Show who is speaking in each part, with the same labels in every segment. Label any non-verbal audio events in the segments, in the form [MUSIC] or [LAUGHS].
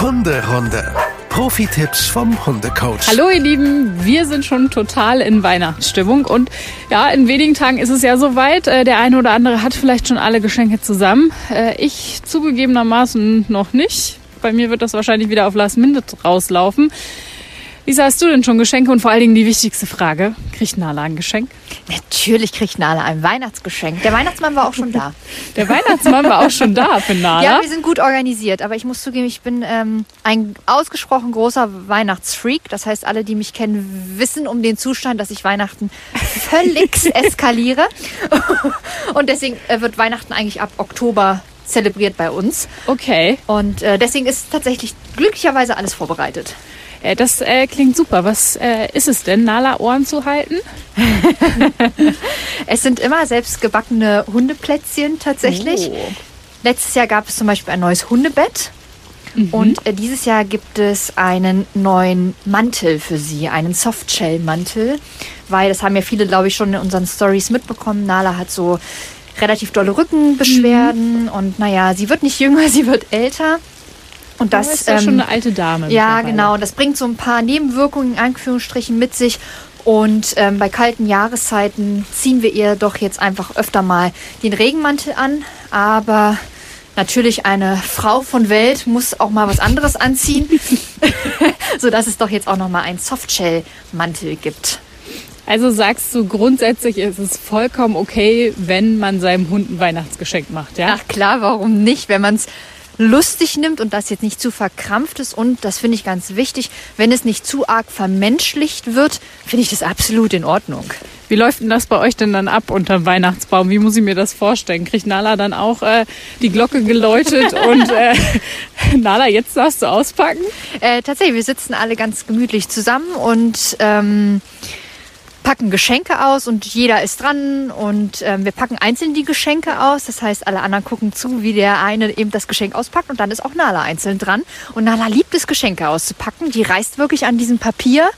Speaker 1: Hunderunde. Profi-Tipps vom Hundecoach.
Speaker 2: Hallo ihr Lieben, wir sind schon total in Weihnachtsstimmung und ja, in wenigen Tagen ist es ja soweit. Äh, Der eine oder andere hat vielleicht schon alle Geschenke zusammen. Äh, Ich zugegebenermaßen noch nicht. Bei mir wird das wahrscheinlich wieder auf Last Minute rauslaufen. Lisa, hast du denn schon Geschenke? Und vor allen Dingen die wichtigste Frage, kriegt Nala ein Geschenk?
Speaker 3: Natürlich kriegt Nala ein Weihnachtsgeschenk. Der Weihnachtsmann war auch schon da. [LAUGHS]
Speaker 2: Der Weihnachtsmann war auch schon da für Nala.
Speaker 3: Ja, wir sind gut organisiert, aber ich muss zugeben, ich bin ähm, ein ausgesprochen großer Weihnachtsfreak. Das heißt, alle, die mich kennen, wissen um den Zustand, dass ich Weihnachten völlig [LAUGHS] eskaliere. [LAUGHS] Und deswegen äh, wird Weihnachten eigentlich ab Oktober zelebriert bei uns.
Speaker 2: Okay,
Speaker 3: Und äh, deswegen ist tatsächlich glücklicherweise alles vorbereitet.
Speaker 2: Äh, das äh, klingt super. Was äh, ist es denn, Nala Ohren zu halten? [LAUGHS]
Speaker 3: Es sind immer selbstgebackene Hundeplätzchen tatsächlich.
Speaker 2: Oh.
Speaker 3: Letztes Jahr gab es zum Beispiel ein neues Hundebett. Und äh, dieses Jahr gibt es einen neuen Mantel für sie, einen Softshell-Mantel, weil das haben ja viele, glaube ich, schon in unseren Stories mitbekommen. Nala hat so relativ dolle Rückenbeschwerden und naja, sie wird nicht jünger, [LAUGHS] sie wird älter. Und
Speaker 2: Das
Speaker 3: das,
Speaker 2: ist ja
Speaker 3: ähm,
Speaker 2: schon eine alte Dame.
Speaker 3: ja, genau. Das bringt so ein paar Nebenwirkungen in Anführungsstrichen mit sich. Und ähm, bei kalten Jahreszeiten ziehen wir ihr doch jetzt einfach öfter mal den Regenmantel an. Aber natürlich eine Frau von Welt muss auch mal was anderes anziehen, [LAUGHS] [LAUGHS] sodass es doch jetzt auch noch mal einen Softshell-Mantel gibt.
Speaker 2: Also sagst du grundsätzlich, ist es vollkommen okay, wenn man seinem Hund ein Weihnachtsgeschenk macht, ja?
Speaker 3: Ach klar, warum nicht, wenn man es lustig nimmt und das jetzt nicht zu verkrampft ist und das finde ich ganz wichtig, wenn es nicht zu arg vermenschlicht wird, finde ich das absolut in Ordnung.
Speaker 2: Wie läuft denn das bei euch denn dann ab unterm Weihnachtsbaum? Wie muss ich mir das vorstellen? Kriegt Nala dann auch äh, die Glocke geläutet [LAUGHS] und äh, [LAUGHS] Nala, jetzt darfst du auspacken?
Speaker 3: Äh, tatsächlich, wir sitzen alle ganz gemütlich zusammen und ähm, packen Geschenke aus und jeder ist dran und ähm, wir packen einzeln die Geschenke aus. Das heißt, alle anderen gucken zu, wie der eine eben das Geschenk auspackt und dann ist auch Nala einzeln dran. Und Nala liebt es, Geschenke auszupacken. Die reißt wirklich an diesem Papier.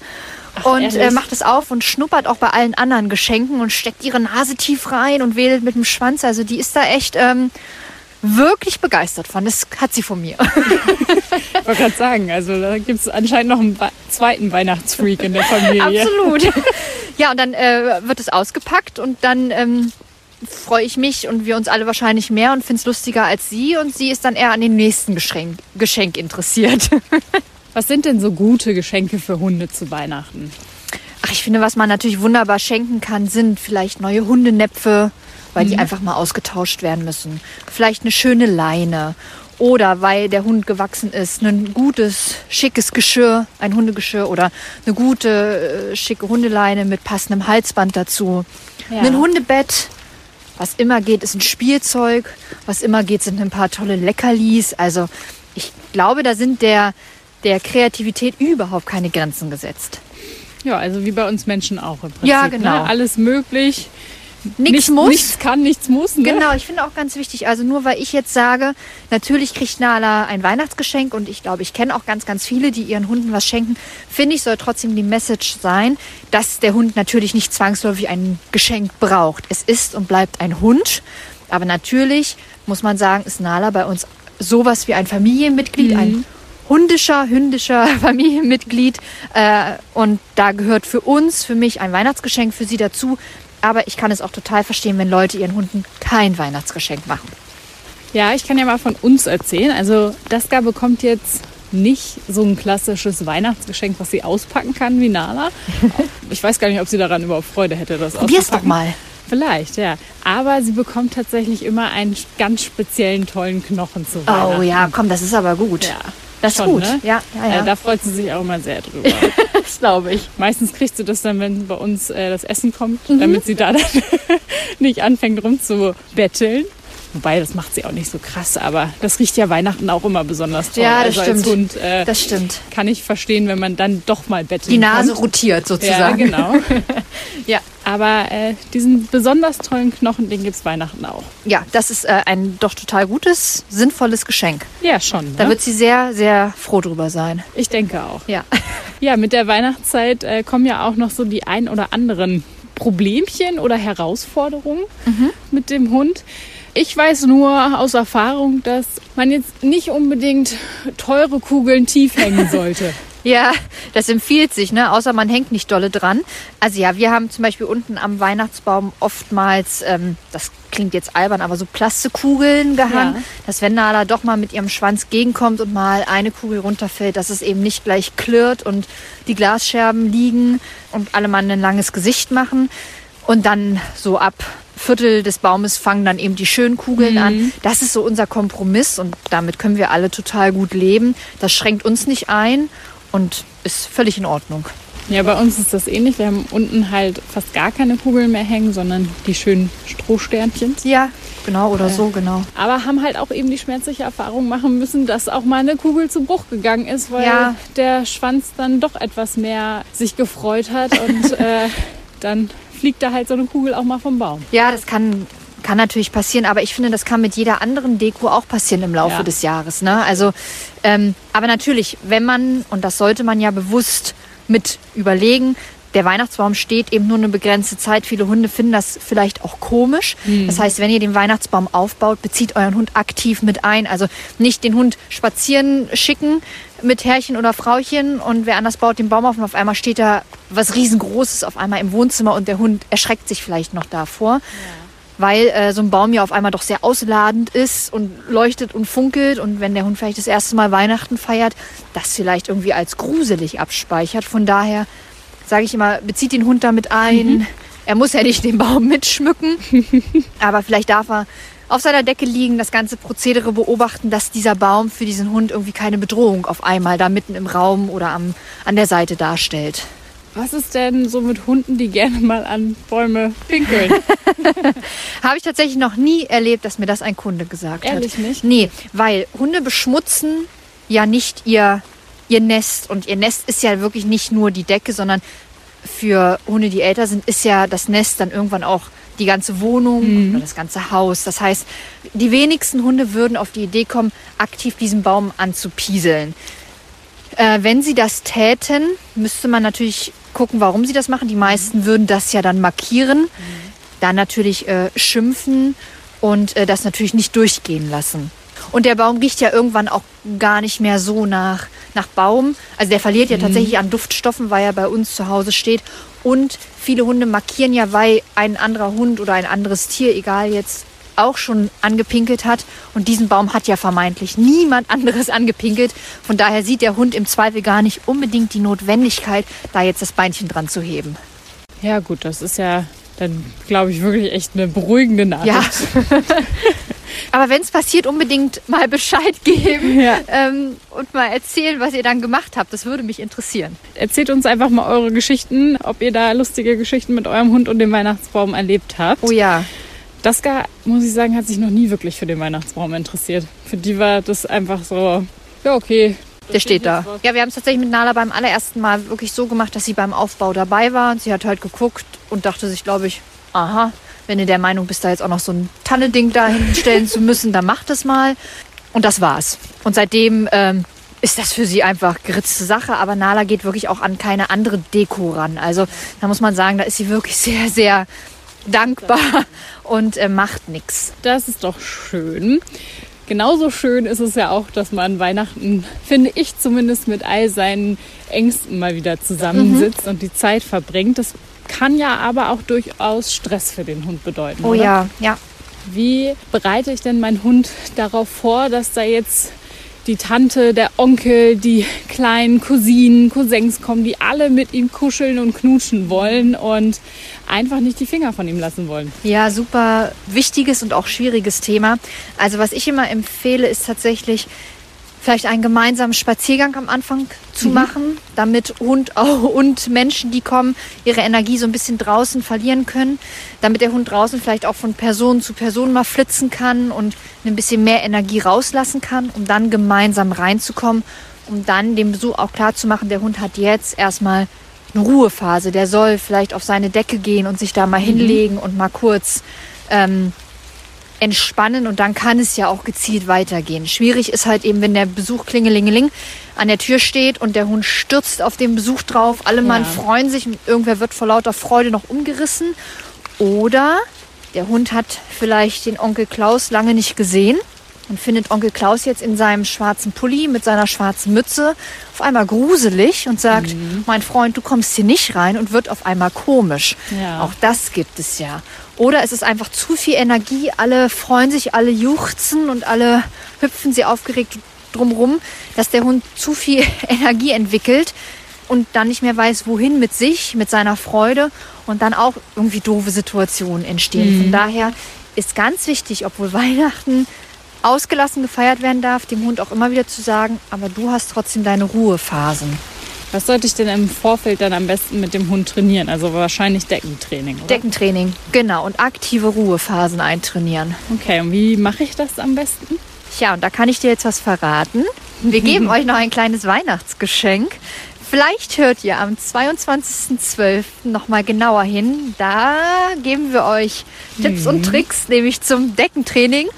Speaker 3: und
Speaker 2: ehrlich?
Speaker 3: äh, macht es auf und schnuppert auch bei allen anderen Geschenken und steckt ihre Nase tief rein und wedelt mit dem Schwanz. Also die ist da echt ähm, wirklich begeistert von. Das hat sie von mir.
Speaker 2: Ich wollte gerade sagen, also da gibt es anscheinend noch einen zweiten Weihnachtsfreak in der Familie.
Speaker 3: Absolut. [LAUGHS] ja, und dann äh, wird es ausgepackt und dann ähm, freue ich mich und wir uns alle wahrscheinlich mehr und finde es lustiger als sie. Und sie ist dann eher an dem nächsten Geschenk, Geschenk interessiert. [LAUGHS]
Speaker 2: Was sind denn so gute Geschenke für Hunde zu Weihnachten?
Speaker 3: Ach, ich finde, was man natürlich wunderbar schenken kann, sind vielleicht neue Hundenäpfe, weil die einfach mal ausgetauscht werden müssen. Vielleicht eine schöne Leine. Oder weil der Hund gewachsen ist, ein gutes, schickes Geschirr, ein Hundegeschirr oder eine gute, äh, schicke Hundeleine mit passendem Halsband dazu.
Speaker 2: Ja.
Speaker 3: Ein Hundebett, was immer geht, ist ein Spielzeug. Was immer geht, sind ein paar tolle Leckerlis. Also ich glaube, da sind der, der Kreativität überhaupt keine Grenzen gesetzt.
Speaker 2: Ja, also wie bei uns Menschen auch im Prinzip.
Speaker 3: Ja, genau.
Speaker 2: Ne? Alles möglich.
Speaker 3: Nichts muss.
Speaker 2: Nichts kann, nichts muss. Ne?
Speaker 3: Genau, ich finde auch ganz wichtig, also nur weil ich jetzt sage, natürlich kriegt Nala ein Weihnachtsgeschenk und ich glaube, ich kenne auch ganz, ganz viele, die ihren Hunden was schenken, finde ich, soll trotzdem die Message sein, dass der Hund natürlich nicht zwangsläufig ein Geschenk braucht. Es ist und bleibt ein Hund, aber natürlich muss man sagen, ist Nala bei uns sowas wie ein Familienmitglied, ein hundischer, hündischer [LAUGHS] Familienmitglied äh, und da gehört für uns, für mich ein Weihnachtsgeschenk für sie dazu. Aber ich kann es auch total verstehen, wenn Leute ihren Hunden kein Weihnachtsgeschenk machen.
Speaker 2: Ja, ich kann ja mal von uns erzählen. Also Daska bekommt jetzt nicht so ein klassisches Weihnachtsgeschenk, was sie auspacken kann wie Nala. [LAUGHS] Ich weiß gar nicht, ob sie daran überhaupt Freude hätte, das
Speaker 3: Probier's doch
Speaker 2: auszupacken.
Speaker 3: mal.
Speaker 2: Vielleicht, ja. Aber sie bekommt tatsächlich immer einen ganz speziellen, tollen Knochen zu
Speaker 3: Oh
Speaker 2: Weihnachten.
Speaker 3: ja, komm, das ist aber gut.
Speaker 2: Ja,
Speaker 3: das ist
Speaker 2: schon,
Speaker 3: gut.
Speaker 2: ne?
Speaker 3: Ja, ja, ja.
Speaker 2: Äh, da freut sie sich auch immer sehr drüber. [LAUGHS]
Speaker 3: das glaube ich.
Speaker 2: Meistens kriegt sie das dann, wenn bei uns äh, das Essen kommt,
Speaker 3: Mhm.
Speaker 2: damit sie da dann [LAUGHS] nicht anfängt rumzubetteln. Wobei, das macht sie auch nicht so krass, aber das riecht ja Weihnachten auch immer besonders toll.
Speaker 3: Ja, das
Speaker 2: also als
Speaker 3: stimmt.
Speaker 2: Hund äh,
Speaker 3: Das stimmt.
Speaker 2: kann ich verstehen, wenn man dann doch mal betteln
Speaker 3: Die Nase
Speaker 2: kommt.
Speaker 3: rotiert
Speaker 2: Ja,
Speaker 3: sozusagen.
Speaker 2: genau. [LAUGHS]
Speaker 3: Ja.
Speaker 2: Aber äh, diesen besonders tollen Knochen, den gibt's Weihnachten auch.
Speaker 3: Ja, das ist äh, ein doch total gutes, sinnvolles Geschenk.
Speaker 2: Ja, schon.
Speaker 3: Da
Speaker 2: Ne?
Speaker 3: wird sie sehr, sehr froh drüber sein.
Speaker 2: Ich denke auch.
Speaker 3: Ja.
Speaker 2: Ja, mit der Weihnachtszeit äh, kommen ja auch noch so die ein oder anderen Problemchen oder Herausforderungen mit dem Hund. Ich weiß nur aus Erfahrung, dass man jetzt nicht unbedingt teure Kugeln tief hängen sollte. [LAUGHS]
Speaker 3: Ja, das empfiehlt sich, ne? Außer man hängt nicht dolle dran. Also ja, wir haben zum Beispiel unten am Weihnachtsbaum oftmals, ähm, das klingt jetzt albern, aber so Plastikkugeln gehangen,
Speaker 2: Ja.
Speaker 3: dass wenn Nala doch mal mit ihrem Schwanz gegenkommt und mal eine Kugel runterfällt, dass es eben nicht gleich klirrt und die Glasscherben liegen und alle mal ein langes Gesicht machen. Und dann so ab Viertel des Baumes fangen dann eben die schönen Kugeln an. Das ist so unser Kompromiss und damit können wir alle total gut leben. Das schränkt uns nicht ein und ist völlig in Ordnung.
Speaker 2: Ja, bei uns ist das ähnlich. Wir haben unten halt fast gar keine Kugeln mehr hängen, sondern die schönen Strohsternchen.
Speaker 3: Ja, genau oder so, genau.
Speaker 2: Aber haben halt auch eben die schmerzliche Erfahrung machen müssen, dass auch mal eine Kugel zu Bruch gegangen ist, weil
Speaker 3: Ja.
Speaker 2: der Schwanz dann doch etwas mehr sich gefreut hat und [LAUGHS] äh, dann fliegt da halt so eine Kugel auch mal vom Baum.
Speaker 3: Ja, das kann, kann natürlich passieren, aber ich finde, das kann mit jeder anderen Deko auch passieren im Laufe
Speaker 2: Ja.
Speaker 3: des Jahres. Ne? Also, ähm, aber natürlich, wenn man, und das sollte man ja bewusst mit überlegen, der Weihnachtsbaum steht eben nur eine begrenzte Zeit. Viele Hunde finden das vielleicht auch komisch. Das heißt, wenn ihr den Weihnachtsbaum aufbaut, bezieht euren Hund aktiv mit ein. Also nicht den Hund spazieren schicken mit Herrchen oder Frauchen und wer anders baut den Baum auf und auf einmal steht da was riesengroßes auf einmal im Wohnzimmer und der Hund erschreckt sich vielleicht noch davor weil äh, so ein Baum ja auf einmal doch sehr ausladend ist und leuchtet und funkelt und wenn der Hund vielleicht das erste Mal Weihnachten feiert, das vielleicht irgendwie als gruselig abspeichert. Von daher sage ich immer, bezieht den Hund damit ein. Er muss ja nicht den Baum mitschmücken, [LAUGHS] aber vielleicht darf er auf seiner Decke liegen, das ganze Prozedere beobachten, dass dieser Baum für diesen Hund irgendwie keine Bedrohung auf einmal da mitten im Raum oder am, an der Seite darstellt.
Speaker 2: Was ist denn so mit Hunden, die gerne mal an Bäume pinkeln? [LAUGHS] [LAUGHS]
Speaker 3: Habe ich tatsächlich noch nie erlebt, dass mir das ein Kunde gesagt
Speaker 2: Ehrlich
Speaker 3: hat.
Speaker 2: nicht?
Speaker 3: Nee, weil Hunde beschmutzen ja nicht ihr, ihr Nest. Und ihr Nest ist ja wirklich nicht nur die Decke, sondern für Hunde, die älter sind, ist ja das Nest dann irgendwann auch die ganze Wohnung oder das ganze Haus. Das heißt, die wenigsten Hunde würden auf die Idee kommen, aktiv diesen Baum anzupieseln. Äh, wenn sie das täten, müsste man natürlich gucken, warum sie das machen. Die meisten würden das ja dann markieren, dann natürlich äh, schimpfen und äh, das natürlich nicht durchgehen lassen. Und der Baum riecht ja irgendwann auch gar nicht mehr so nach, nach Baum. Also der verliert ja tatsächlich an Duftstoffen, weil er bei uns zu Hause steht. Und viele Hunde markieren ja, weil ein anderer Hund oder ein anderes Tier, egal jetzt, auch schon angepinkelt hat. Und diesen Baum hat ja vermeintlich niemand anderes angepinkelt. Von daher sieht der Hund im Zweifel gar nicht unbedingt die Notwendigkeit, da jetzt das Beinchen dran zu heben.
Speaker 2: ja gut, das ist ja dann, glaube ich, wirklich echt eine beruhigende Nachricht.
Speaker 3: Ja. [LAUGHS] Aber wenn es passiert, unbedingt mal Bescheid geben [LAUGHS]
Speaker 2: Ja.
Speaker 3: ähm, und mal erzählen, was ihr dann gemacht habt. Das würde mich interessieren.
Speaker 2: Erzählt uns einfach mal eure Geschichten, ob ihr da lustige Geschichten mit eurem Hund und dem Weihnachtsbaum erlebt habt.
Speaker 3: Oh ja.
Speaker 2: Daska, muss ich sagen, hat sich noch nie wirklich für den Weihnachtsbaum interessiert. Für die war das einfach so, ja okay.
Speaker 3: Der steht da. Ja, wir haben es tatsächlich mit Nala beim allerersten Mal wirklich so gemacht, dass sie beim Aufbau dabei war. Und sie hat halt geguckt und dachte sich, glaube ich, aha, wenn du der Meinung bist, da jetzt auch noch so ein Tanneding da hinstellen zu müssen, dann mach das mal. Und das war's. Und seitdem ähm, ist das für sie einfach geritzte Sache. Aber Nala geht wirklich auch an keine andere Deko ran. Also da muss man sagen, da ist sie wirklich sehr, sehr dankbar und äh, macht nichts.
Speaker 2: Das ist doch schön. Genauso schön ist es ja auch, dass man Weihnachten, finde ich zumindest, mit all seinen Ängsten mal wieder zusammensitzt und die Zeit verbringt. Das kann ja aber auch durchaus Stress für den Hund bedeuten.
Speaker 3: Oh
Speaker 2: oder?
Speaker 3: ja, ja.
Speaker 2: Wie bereite ich denn meinen Hund darauf vor, dass da jetzt die Tante, der Onkel, die kleinen Cousinen, Cousins kommen, die alle mit ihm kuscheln und knutschen wollen und einfach nicht die Finger von ihm lassen wollen?
Speaker 3: Ja, super wichtiges und auch schwieriges Thema. Also was ich immer empfehle, ist tatsächlich vielleicht einen gemeinsamen Spaziergang am Anfang zu machen, damit Hund [LAUGHS] und Menschen, die kommen, ihre Energie so ein bisschen draußen verlieren können, damit der Hund draußen vielleicht auch von Person zu Person mal flitzen kann und ein bisschen mehr Energie rauslassen kann, um dann gemeinsam reinzukommen, um dann dem Besuch auch klar zu machen, der Hund hat jetzt erstmal eine Ruhephase, der soll vielleicht auf seine Decke gehen und sich da mal hinlegen und mal kurz ähm, entspannen und dann kann es ja auch gezielt weitergehen. Schwierig ist halt eben, wenn der Besuch klingelingeling an der Tür steht und der Hund stürzt auf den Besuch drauf. Alle Mann
Speaker 2: Ja.
Speaker 3: freuen sich und irgendwer wird vor lauter Freude noch umgerissen. Oder Der Hund hat vielleicht den Onkel Klaus lange nicht gesehen und findet Onkel Klaus jetzt in seinem schwarzen Pulli mit seiner schwarzen Mütze auf einmal gruselig und sagt, mein Freund, du kommst hier nicht rein und wird auf einmal komisch.
Speaker 2: Ja.
Speaker 3: Auch das gibt es ja. Oder es ist einfach zu viel Energie, alle freuen sich, alle juchzen und alle hüpfen sie aufgeregt drumrum, dass der Hund zu viel [LAUGHS] Energie entwickelt und dann nicht mehr weiß, wohin mit sich, mit seiner Freude und dann auch irgendwie doofe Situationen entstehen. Von daher ist ganz wichtig, obwohl [LAUGHS] Weihnachten ausgelassen gefeiert werden darf, dem Hund auch immer wieder zu sagen, aber du hast trotzdem deine Ruhephasen.
Speaker 2: Was sollte ich denn im Vorfeld dann am besten mit dem Hund trainieren? Also wahrscheinlich Deckentraining, oder?
Speaker 3: Deckentraining, genau, und aktive Ruhephasen eintrainieren.
Speaker 2: Okay, und wie mache ich das am besten?
Speaker 3: Tja, und da kann ich dir jetzt was verraten. Wir geben [LAUGHS] euch noch ein kleines Weihnachtsgeschenk. Vielleicht hört ihr am 22.12. noch mal genauer hin. Da geben wir euch Tipps und Tricks, nämlich zum Deckentraining.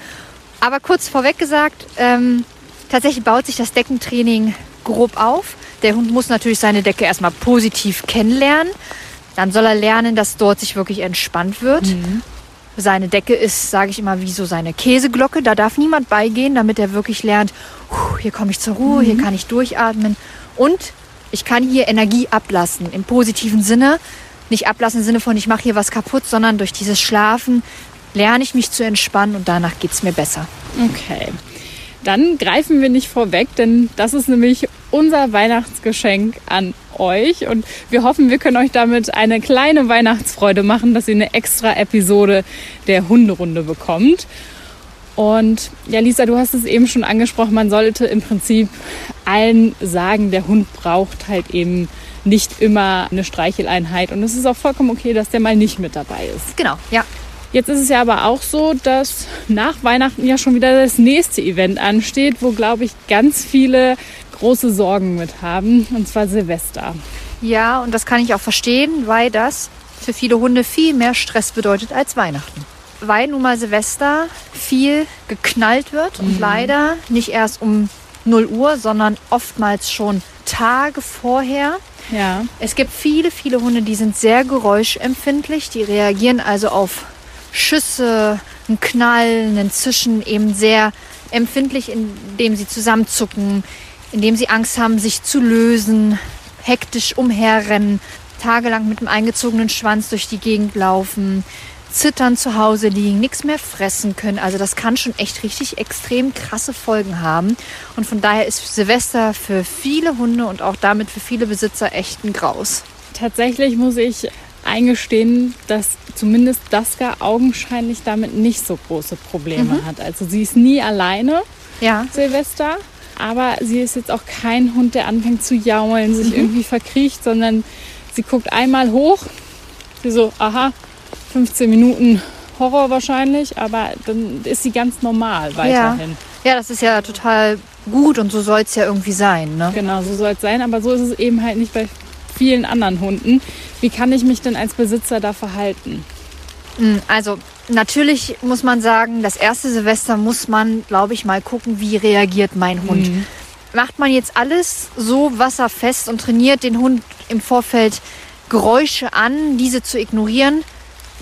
Speaker 3: Aber kurz vorweg gesagt, ähm, tatsächlich baut sich das Deckentraining grob auf. Der Hund muss natürlich seine Decke erstmal positiv kennenlernen. Dann soll er lernen, dass dort sich wirklich entspannt wird. Seine Decke ist, sage ich immer, wie so seine Käseglocke. Da darf niemand beigehen, damit er wirklich lernt, "Puh, hier komme ich zur Ruhe, hier kann ich durchatmen. Und ich kann hier Energie ablassen, im positiven Sinne. Nicht ablassen im Sinne von, ich mache hier was kaputt, sondern durch dieses Schlafen lerne ich mich zu entspannen und danach geht es mir besser.
Speaker 2: Okay. Dann greifen wir nicht vorweg, denn das ist nämlich unser Weihnachtsgeschenk an euch. Und wir hoffen, wir können euch damit eine kleine Weihnachtsfreude machen, dass ihr eine extra Episode der Hunderunde bekommt. Und ja, Lisa, du hast es eben schon angesprochen, man sollte im Prinzip allen sagen, der Hund braucht halt eben nicht immer eine Streicheleinheit. Und es ist auch vollkommen okay, dass der mal nicht mit dabei ist.
Speaker 3: Genau, ja.
Speaker 2: Jetzt ist es ja aber auch so, dass nach Weihnachten ja schon wieder das nächste Event ansteht, wo, glaube ich, ganz viele große Sorgen mit haben, und zwar Silvester.
Speaker 3: Ja, und das kann ich auch verstehen, weil das für viele Hunde viel mehr Stress bedeutet als Weihnachten. Weil nun mal Silvester viel geknallt wird und leider nicht erst um 0 Uhr, sondern oftmals schon Tage vorher.
Speaker 2: Ja.
Speaker 3: Es gibt viele, viele Hunde, die sind sehr geräuschempfindlich. Die reagieren also auf Schüsse, einen Knall, einen Zischen eben sehr empfindlich, indem sie zusammenzucken, indem sie Angst haben, sich zu lösen, hektisch umherrennen, tagelang mit einem eingezogenen Schwanz durch die Gegend laufen, zittern zu Hause liegen, nichts mehr fressen können. Also das kann schon echt richtig extrem krasse Folgen haben. Und von daher ist Silvester für viele Hunde und auch damit für viele Besitzer echt ein Graus.
Speaker 2: Tatsächlich muss ich eingestehen, dass zumindest Daska augenscheinlich damit nicht so große Probleme hat. Also sie ist nie alleine,
Speaker 3: Ja,
Speaker 2: Silvester, aber sie ist jetzt auch kein Hund, der anfängt zu jaulen, sich irgendwie verkriecht, sondern sie guckt einmal hoch, sie so, aha, 15 Minuten Horror wahrscheinlich, aber dann ist sie ganz normal weiterhin.
Speaker 3: ja, das ist ja total gut und so soll es ja irgendwie sein. Ne?
Speaker 2: Genau, so soll es sein, aber so ist es eben halt nicht bei vielen anderen Hunden. Wie kann ich mich denn als Besitzer da verhalten?
Speaker 3: Mm, Also natürlich muss man sagen, das erste Silvester muss man, glaube ich, mal gucken, wie reagiert mein Hund. Macht man jetzt alles so wasserfest und trainiert den Hund im Vorfeld Geräusche an, diese zu ignorieren,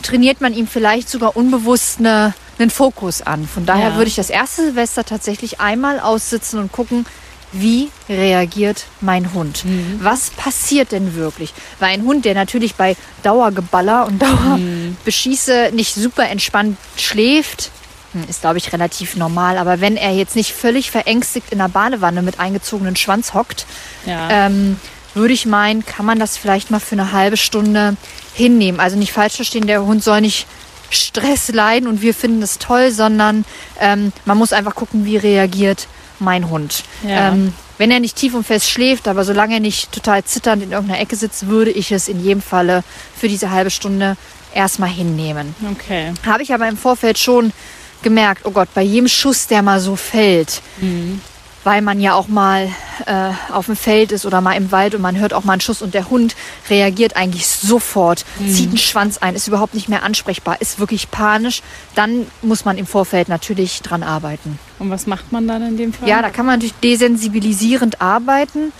Speaker 3: trainiert man ihm vielleicht sogar unbewusst eine, einen Fokus an. Von daher
Speaker 2: Ja.
Speaker 3: würde ich das erste Silvester tatsächlich einmal aussitzen und gucken, wie reagiert mein Hund? Was passiert denn wirklich? Weil ein Hund, der natürlich bei Dauergeballer und [LAUGHS] Dauerbeschieße nicht super entspannt schläft, hm, ist, glaube ich, relativ normal. Aber wenn er jetzt nicht völlig verängstigt in der Badewanne mit eingezogenen Schwanz hockt,
Speaker 2: Ja.
Speaker 3: ähm, würde ich meinen, kann man das vielleicht mal für eine halbe Stunde hinnehmen. Also nicht falsch verstehen, der Hund soll nicht Stress leiden und wir finden es toll, sondern ähm, man muss einfach gucken, wie reagiert mein Hund.
Speaker 2: Ja.
Speaker 3: Ähm, wenn er nicht tief und fest schläft, aber solange er nicht total zitternd in irgendeiner Ecke sitzt, würde ich es in jedem Falle für diese halbe Stunde erstmal hinnehmen.
Speaker 2: Okay.
Speaker 3: Habe ich aber im Vorfeld schon gemerkt, oh Gott, bei jedem Schuss, der mal so fällt, weil man ja auch mal äh, auf dem Feld ist oder mal im Wald und man hört auch mal einen Schuss und der Hund reagiert eigentlich sofort, zieht einen Schwanz ein, ist überhaupt nicht mehr ansprechbar, ist wirklich panisch, dann muss man im Vorfeld natürlich dran arbeiten.
Speaker 2: Und was macht man dann in dem Fall?
Speaker 3: Ja, da kann man natürlich desensibilisierend arbeiten.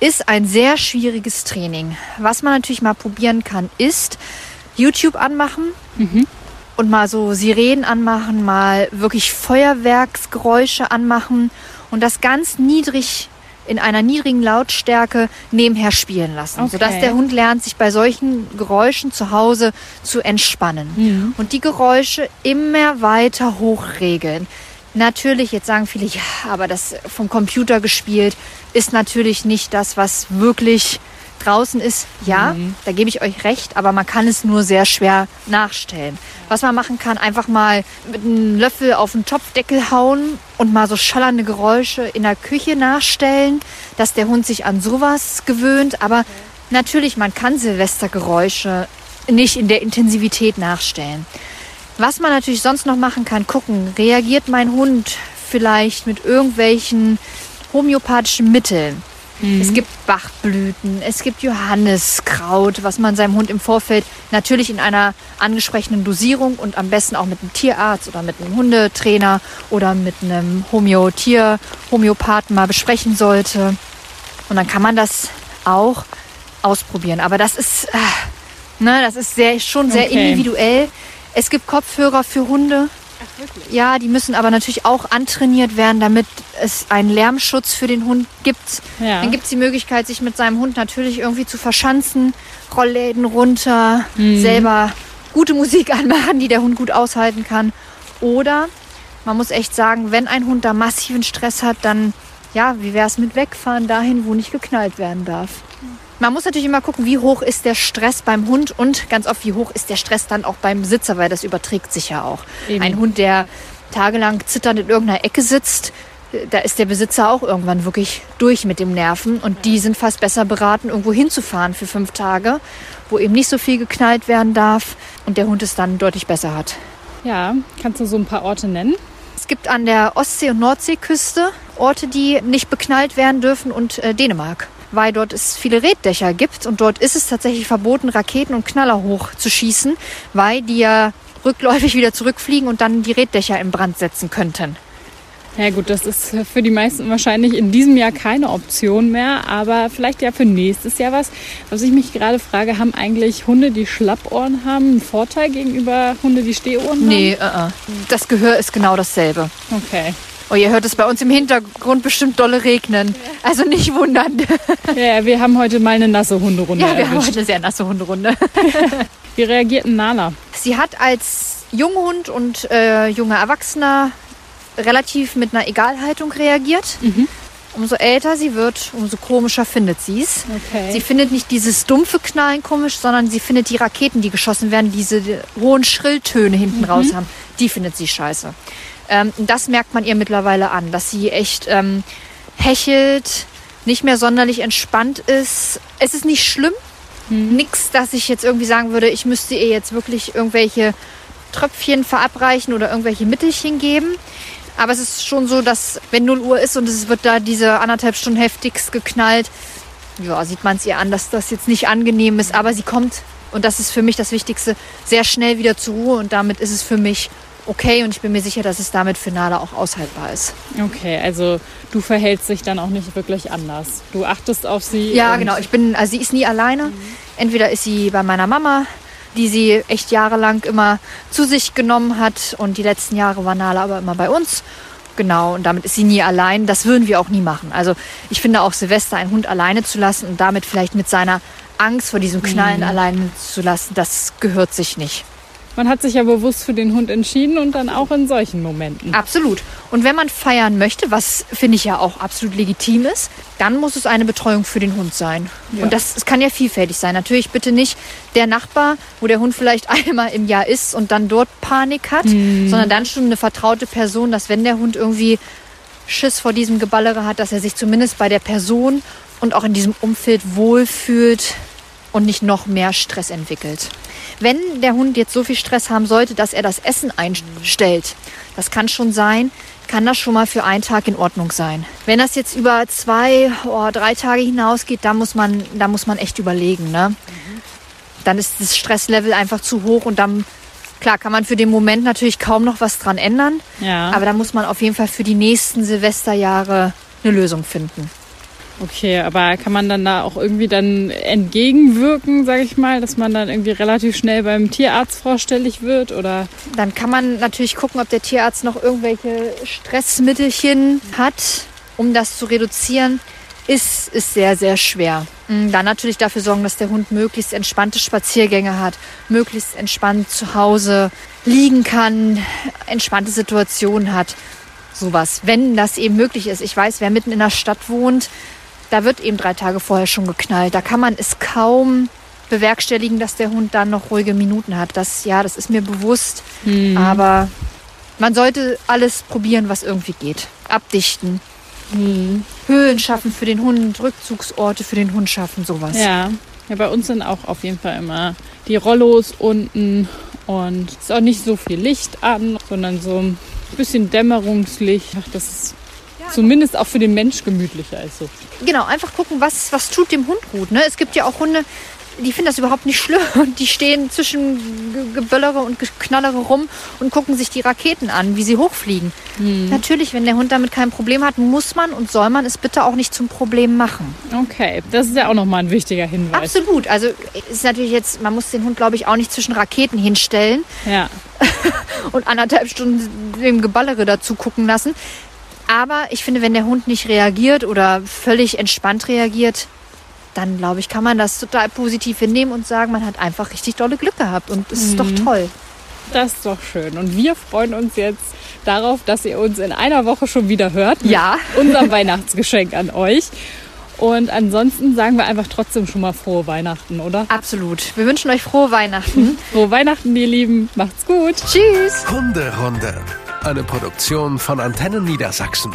Speaker 3: Ist ein sehr schwieriges Training. Was man natürlich mal probieren kann, ist YouTube anmachen und mal so Sirenen anmachen, mal wirklich Feuerwerksgeräusche anmachen und das ganz niedrig in einer niedrigen Lautstärke nebenher spielen lassen,
Speaker 2: Okay.
Speaker 3: sodass der Hund lernt, sich bei solchen Geräuschen zu Hause zu entspannen. Und die Geräusche immer weiter hochregeln. Natürlich, jetzt sagen viele, ja, aber das vom Computer gespielt ist natürlich nicht das, was wirklich draußen ist. Ja, da gebe ich euch recht, aber man kann es nur sehr schwer nachstellen. Was man machen kann, einfach mal mit einem Löffel auf den Topfdeckel hauen und mal so schallernde Geräusche in der Küche nachstellen, dass der Hund sich an sowas gewöhnt. Aber natürlich, man kann Silvestergeräusche nicht in der Intensivität nachstellen. Was man natürlich sonst noch machen kann, gucken, reagiert mein Hund vielleicht mit irgendwelchen homöopathischen Mitteln. Es gibt Bachblüten, es gibt Johanniskraut, was man seinem Hund im Vorfeld natürlich in einer angesprochenen Dosierung und am besten auch mit einem Tierarzt oder mit einem Hundetrainer oder mit einem Homöotier, Homöopathen mal besprechen sollte. Und dann kann man das auch ausprobieren. Aber das ist, äh, ne, das ist sehr, schon sehr
Speaker 2: Okay.
Speaker 3: individuell. Es gibt Kopfhörer für Hunde. Ja, die müssen aber natürlich auch antrainiert werden, damit es einen Lärmschutz für den Hund gibt.
Speaker 2: Ja.
Speaker 3: Dann gibt es die Möglichkeit, sich mit seinem Hund natürlich irgendwie zu verschanzen, Rollläden runter, selber gute Musik [LAUGHS] anmachen, die der Hund gut aushalten kann. Oder man muss echt sagen, wenn ein Hund da massiven Stress hat, dann ja, wie wäre es mit wegfahren dahin, wo nicht geknallt werden darf. Man muss natürlich immer gucken, wie hoch ist der Stress beim Hund und ganz oft, wie hoch ist der Stress dann auch beim Besitzer, weil das überträgt sich ja auch.
Speaker 2: Eben.
Speaker 3: Ein Hund, der tagelang zitternd in irgendeiner Ecke sitzt, da ist der Besitzer auch irgendwann wirklich durch mit dem Nerven und die sind fast besser beraten, irgendwo hinzufahren für fünf Tage, wo eben nicht so viel geknallt werden darf und der Hund es dann deutlich besser hat.
Speaker 2: ja, kannst du so ein paar Orte nennen?
Speaker 3: Es gibt an der Ostsee- und Nordseeküste Orte, die nicht beknallt werden dürfen und äh, Dänemark. Weil dort es viele Reddächer gibt und dort ist es tatsächlich verboten, Raketen und Knaller hoch zu schießen, weil die ja rückläufig wieder zurückfliegen und dann die Reddächer in Brand setzen könnten.
Speaker 2: Ja gut, das ist für die meisten wahrscheinlich in diesem Jahr keine Option mehr, aber vielleicht ja für nächstes Jahr was. Was ich mich gerade frage, haben eigentlich Hunde, die Schlappohren haben, einen Vorteil gegenüber Hunde, die Stehohren
Speaker 3: Nee, äh, äh. das Gehör ist genau dasselbe.
Speaker 2: haben? Okay.
Speaker 3: Oh, ihr hört es bei uns im Hintergrund bestimmt dolle regnen. Also nicht wundern.
Speaker 2: Ja, wir haben heute mal eine nasse Hunderunde
Speaker 3: Ja, wir haben
Speaker 2: erwischt.
Speaker 3: heute eine sehr nasse Hunderunde. [LAUGHS]
Speaker 2: Wie reagiert ein Nala?
Speaker 3: Sie hat als Junghund und äh, junger Erwachsener relativ mit einer Egalhaltung reagiert. Umso älter sie wird, umso komischer findet sie es.
Speaker 2: Okay.
Speaker 3: Sie findet nicht dieses dumpfe Knallen komisch, sondern sie findet die Raketen, die geschossen werden, diese hohen Schrilltöne hinten raus haben. Die findet sie scheiße. Ähm, und das merkt man ihr mittlerweile an, dass sie echt ähm, hechelt, nicht mehr sonderlich entspannt ist. Es ist nicht schlimm. Nix, dass ich jetzt irgendwie sagen würde, ich müsste ihr jetzt wirklich irgendwelche Tröpfchen verabreichen oder irgendwelche Mittelchen geben. Aber es ist schon so, dass wenn 0 Uhr ist und es wird da diese anderthalb Stunden heftigst geknallt, ja, sieht man es ihr an, dass das jetzt nicht angenehm ist. Aber sie kommt, und das ist für mich das Wichtigste, sehr schnell wieder zur Ruhe. Und damit ist es für mich okay. Und ich bin mir sicher, dass es damit für Nala auch aushaltbar ist.
Speaker 2: Okay, also du verhältst dich dann auch nicht wirklich anders. Du achtest auf sie.
Speaker 3: Ja, genau. Ich bin, also sie ist nie alleine. Entweder ist sie bei meiner Mama, die sie echt jahrelang immer zu sich genommen hat. Und die letzten Jahre war Nala aber immer bei uns. Genau, und damit ist sie nie allein. Das würden wir auch nie machen. Also ich finde auch Silvester einen Hund alleine zu lassen und damit vielleicht mit seiner Angst vor diesem Knallen alleine zu lassen, das gehört sich nicht.
Speaker 2: Man hat sich ja bewusst für den Hund entschieden und dann auch in solchen Momenten.
Speaker 3: Absolut. Und wenn man feiern möchte, was finde ich ja auch absolut legitim ist, dann muss es eine Betreuung für den Hund sein.
Speaker 2: Ja.
Speaker 3: Und das, es kann ja vielfältig sein. Natürlich bitte nicht der Nachbar, wo der Hund vielleicht [LAUGHS] einmal im Jahr ist und dann dort Panik hat, sondern dann schon eine vertraute Person, dass wenn der Hund irgendwie Schiss vor diesem Geballere hat, dass er sich zumindest bei der Person und auch in diesem Umfeld wohlfühlt und nicht noch mehr Stress entwickelt. Wenn der Hund jetzt so viel Stress haben sollte, dass er das Essen einstellt, das kann schon sein, kann das schon mal für einen Tag in Ordnung sein. Wenn das jetzt über zwei oder drei Tage hinausgeht, da muss man, da muss man echt überlegen. Ne? Dann ist das Stresslevel einfach zu hoch und dann, klar, kann man für den Moment natürlich kaum noch was dran ändern.
Speaker 2: Ja.
Speaker 3: Aber da muss man auf jeden Fall für die nächsten Silvesterjahre eine Lösung finden.
Speaker 2: Okay, aber kann man dann da auch irgendwie dann entgegenwirken, sage ich mal, dass man dann irgendwie relativ schnell beim Tierarzt vorstellig wird oder?
Speaker 3: Dann kann man natürlich gucken, ob der Tierarzt noch irgendwelche Stressmittelchen hat, um das zu reduzieren. Ist, ist sehr, sehr schwer. Mm, dann natürlich dafür sorgen, dass der Hund möglichst entspannte Spaziergänge hat, möglichst entspannt zu Hause liegen kann, entspannte Situationen hat. Sowas, wenn das eben möglich ist. Ich weiß, wer mitten in der Stadt wohnt, da wird eben drei Tage vorher schon geknallt. Da kann man es kaum bewerkstelligen, dass der Hund dann noch ruhige Minuten hat. Das, ja, das ist mir bewusst. Mhm. Aber man sollte alles probieren, was irgendwie geht. Abdichten. Mhm. Höhlen schaffen für den Hund, Rückzugsorte für den Hund schaffen, sowas.
Speaker 2: Ja. ja, bei uns sind auch auf jeden Fall immer die Rollos unten und es ist auch nicht so viel Licht an, sondern so ein bisschen Dämmerungslicht. Ach, das ist Zumindest auch für den Mensch gemütlicher ist so.
Speaker 3: Genau, einfach gucken, was, was tut dem Hund gut. Ne? Es gibt ja auch Hunde, die finden das überhaupt nicht schlimm und [LAUGHS] die stehen zwischen Geböllere und Knallere rum und gucken sich die Raketen an, wie sie hochfliegen. Hm. Natürlich, wenn der Hund damit kein Problem hat, muss man und soll man es bitte auch nicht zum Problem machen.
Speaker 2: Okay, das ist ja auch nochmal ein wichtiger Hinweis.
Speaker 3: Absolut. Also ist natürlich jetzt, man muss den Hund, glaube ich, auch nicht zwischen Raketen hinstellen.
Speaker 2: Ja. [LAUGHS]
Speaker 3: und anderthalb Stunden dem Geballere dazu gucken lassen. Aber ich finde, wenn der Hund nicht reagiert oder völlig entspannt reagiert, dann glaube ich, kann man das total positiv hinnehmen und sagen, man hat einfach richtig tolle Glück gehabt und es ist mhm. doch toll.
Speaker 2: Das ist doch schön. Und wir freuen uns jetzt darauf, dass ihr uns in einer Woche schon wieder hört.
Speaker 3: Ja. [LAUGHS]
Speaker 2: Unser Weihnachtsgeschenk an euch. Und ansonsten sagen wir einfach trotzdem schon mal frohe Weihnachten, oder?
Speaker 3: Absolut. Wir wünschen euch frohe Weihnachten. [LAUGHS]
Speaker 2: frohe Weihnachten, ihr Lieben. Macht's gut.
Speaker 3: Tschüss.
Speaker 1: Hunderunde. Eine Produktion von Antennen Niedersachsen.